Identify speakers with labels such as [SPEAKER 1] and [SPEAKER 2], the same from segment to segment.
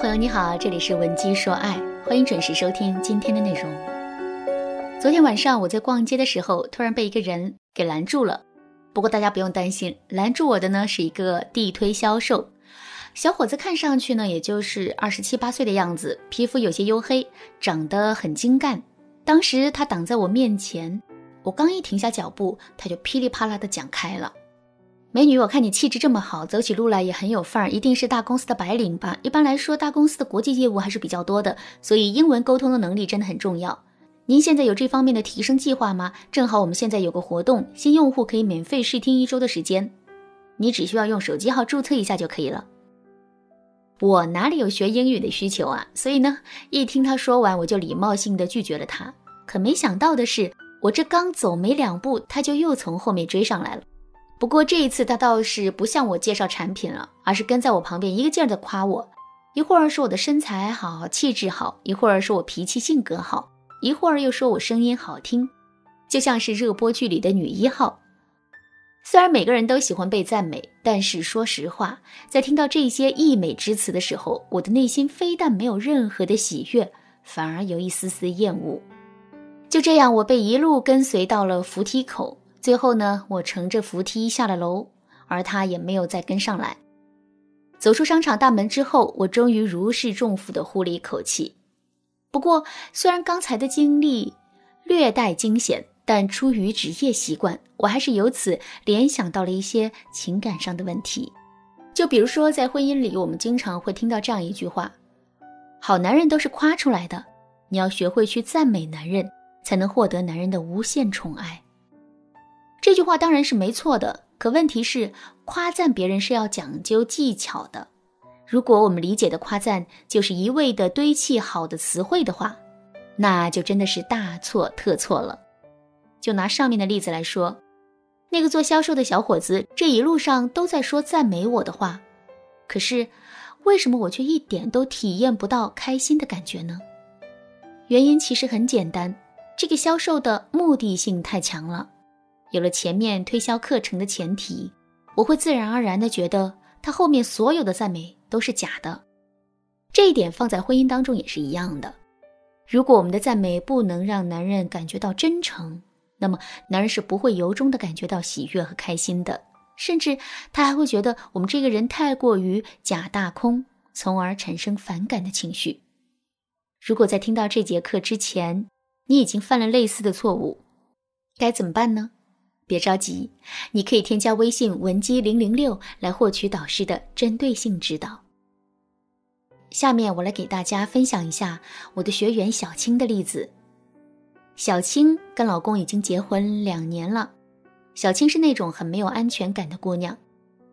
[SPEAKER 1] 朋友你好，这里是文姬说爱，欢迎准时收听今天的内容。昨天晚上我在逛街的时候，突然被一个人给拦住了。不过大家不用担心，拦住我的呢是一个地推销售小伙子，看上去呢也就是二十七八岁的样子，皮肤有些黝黑，长得很精干。当时他挡在我面前，我刚一停下脚步，他就噼里啪啦的讲开了。美女，我看你气质这么好，走起路来也很有范儿，一定是大公司的白领吧？一般来说，大公司的国际业务还是比较多的，所以英文沟通的能力真的很重要。您现在有这方面的提升计划吗？正好我们现在有个活动，新用户可以免费试听一周的时间，你只需要用手机号注册一下就可以了。我哪里有学英语的需求啊？所以呢，一听他说完，我就礼貌性的拒绝了他。可没想到的是，我这刚走没两步，他就又从后面追上来了。不过这一次他倒是不向我介绍产品了，而是跟在我旁边一个劲儿的夸我。一会儿说我的身材好、气质好，一会儿说我脾气性格好，一会儿又说我声音好听，就像是热播剧里的女一号。虽然每个人都喜欢被赞美，但是说实话，在听到这些溢美之词的时候，我的内心非但没有任何的喜悦，反而有一丝丝厌恶。就这样，我被一路跟随到了扶梯口。最后呢，我乘着扶梯下了楼，而他也没有再跟上来。走出商场大门之后，我终于如释重负地呼了一口气。不过，虽然刚才的经历略带惊险，但出于职业习惯，我还是由此联想到了一些情感上的问题。就比如说，在婚姻里，我们经常会听到这样一句话：“好男人都是夸出来的，你要学会去赞美男人，才能获得男人的无限宠爱。”这句话当然是没错的，可问题是，夸赞别人是要讲究技巧的。如果我们理解的夸赞就是一味的堆砌好的词汇的话，那就真的是大错特错了。就拿上面的例子来说，那个做销售的小伙子这一路上都在说赞美我的话，可是为什么我却一点都体验不到开心的感觉呢？原因其实很简单，这个销售的目的性太强了。有了前面推销课程的前提，我会自然而然的觉得他后面所有的赞美都是假的。这一点放在婚姻当中也是一样的。如果我们的赞美不能让男人感觉到真诚，那么男人是不会由衷的感觉到喜悦和开心的，甚至他还会觉得我们这个人太过于假大空，从而产生反感的情绪。如果在听到这节课之前，你已经犯了类似的错误，该怎么办呢？别着急，你可以添加微信文姬零零六来获取导师的针对性指导。下面我来给大家分享一下我的学员小青的例子。小青跟老公已经结婚两年了。小青是那种很没有安全感的姑娘，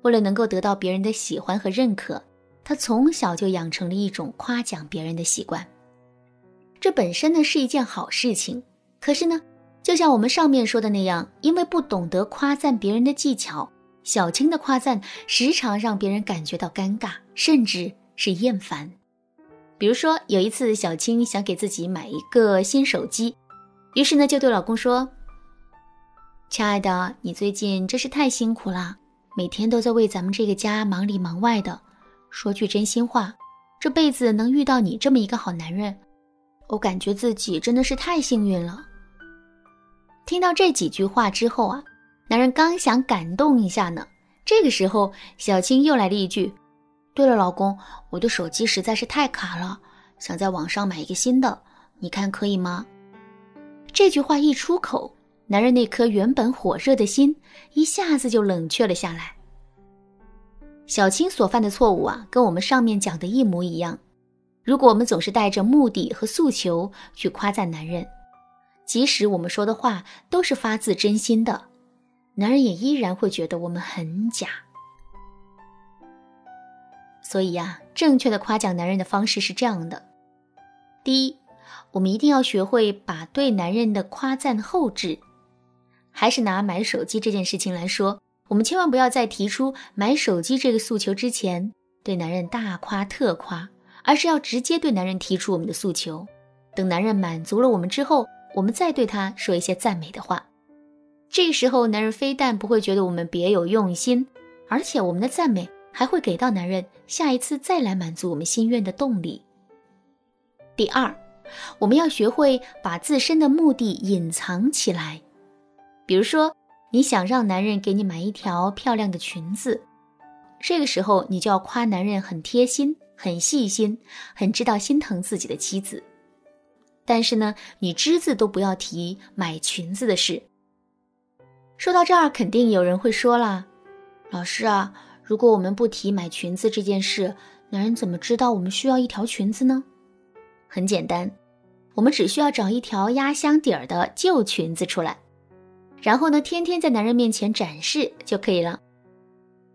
[SPEAKER 1] 为了能够得到别人的喜欢和认可，她从小就养成了一种夸奖别人的习惯。这本身呢是一件好事情，可是呢。就像我们上面说的那样，因为不懂得夸赞别人的技巧，小青的夸赞时常让别人感觉到尴尬，甚至是厌烦。比如说，有一次小青想给自己买一个新手机，于是呢就对老公说：“亲爱的，你最近真是太辛苦了，每天都在为咱们这个家忙里忙外的。说句真心话，这辈子能遇到你这么一个好男人，我感觉自己真的是太幸运了。”听到这几句话之后啊，男人刚想感动一下呢，这个时候小青又来了一句：“对了，老公，我的手机实在是太卡了，想在网上买一个新的，你看可以吗？”这句话一出口，男人那颗原本火热的心一下子就冷却了下来。小青所犯的错误啊，跟我们上面讲的一模一样。如果我们总是带着目的和诉求去夸赞男人，即使我们说的话都是发自真心的，男人也依然会觉得我们很假。所以呀，正确的夸奖男人的方式是这样的：第一，我们一定要学会把对男人的夸赞后置。还是拿买手机这件事情来说，我们千万不要在提出买手机这个诉求之前，对男人大夸特夸，而是要直接对男人提出我们的诉求。等男人满足了我们之后。我们再对他说一些赞美的话，这时候男人非但不会觉得我们别有用心，而且我们的赞美还会给到男人下一次再来满足我们心愿的动力。第二，我们要学会把自身的目的隐藏起来。比如说，你想让男人给你买一条漂亮的裙子，这个时候你就要夸男人很贴心、很细心、很知道心疼自己的妻子。但是呢，你只字都不要提买裙子的事。说到这儿，肯定有人会说了：“老师啊，如果我们不提买裙子这件事，男人怎么知道我们需要一条裙子呢？”很简单，我们只需要找一条压箱底儿的旧裙子出来，然后呢，天天在男人面前展示就可以了。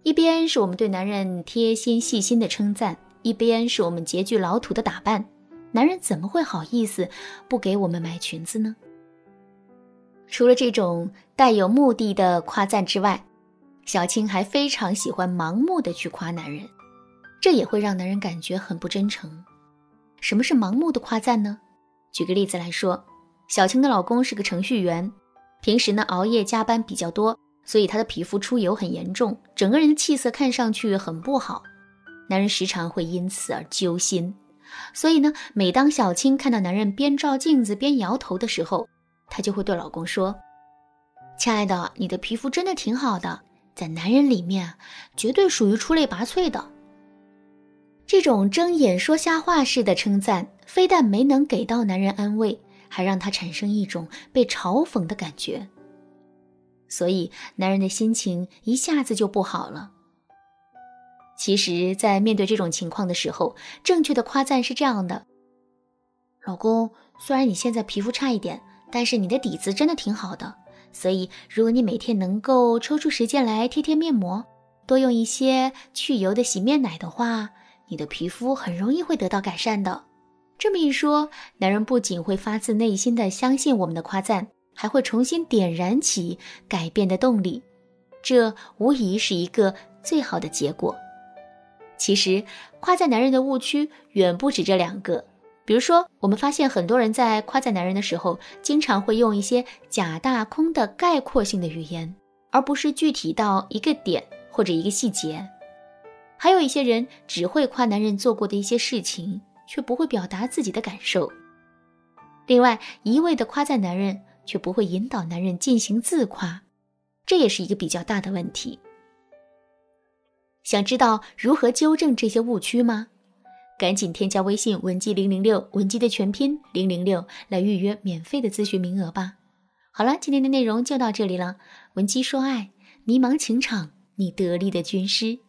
[SPEAKER 1] 一边是我们对男人贴心细心的称赞，一边是我们拮据老土的打扮，男人怎么会好意思不给我们买裙子呢？除了这种带有目的的夸赞之外，小青还非常喜欢盲目的去夸男人，这也会让男人感觉很不真诚。什么是盲目的夸赞呢？举个例子来说，小青的老公是个程序员，平时呢熬夜加班比较多，所以他的皮肤出油很严重，整个人的气色看上去很不好。男人时常会因此而揪心，所以呢，每当小青看到男人边照镜子边摇头的时候，她就会对老公说：“亲爱的，你的皮肤真的挺好的，在男人里面绝对属于出类拔萃的。”这种睁眼说瞎话式的称赞，非但没能给到男人安慰，还让他产生一种被嘲讽的感觉。所以，男人的心情一下子就不好了。其实，在面对这种情况的时候，正确的夸赞是这样的：“老公，虽然你现在皮肤差一点，但是你的底子真的挺好的。所以，如果你每天能够抽出时间来贴贴面膜，多用一些去油的洗面奶的话。”你的皮肤很容易会得到改善的。这么一说，男人不仅会发自内心的相信我们的夸赞，还会重新点燃起改变的动力。这无疑是一个最好的结果。其实，夸赞男人的误区远不止这两个。比如说，我们发现很多人在夸赞男人的时候，经常会用一些假大空的概括性的语言，而不是具体到一个点或者一个细节。还有一些人只会夸男人做过的一些事情，却不会表达自己的感受。另外，一味的夸赞男人，却不会引导男人进行自夸，这也是一个比较大的问题。想知道如何纠正这些误区吗？赶紧添加微信文姬零零六，文姬的全拼零零六，来预约免费的咨询名额吧。好了，今天的内容就到这里了。文姬说爱，迷茫情场，你得力的军师。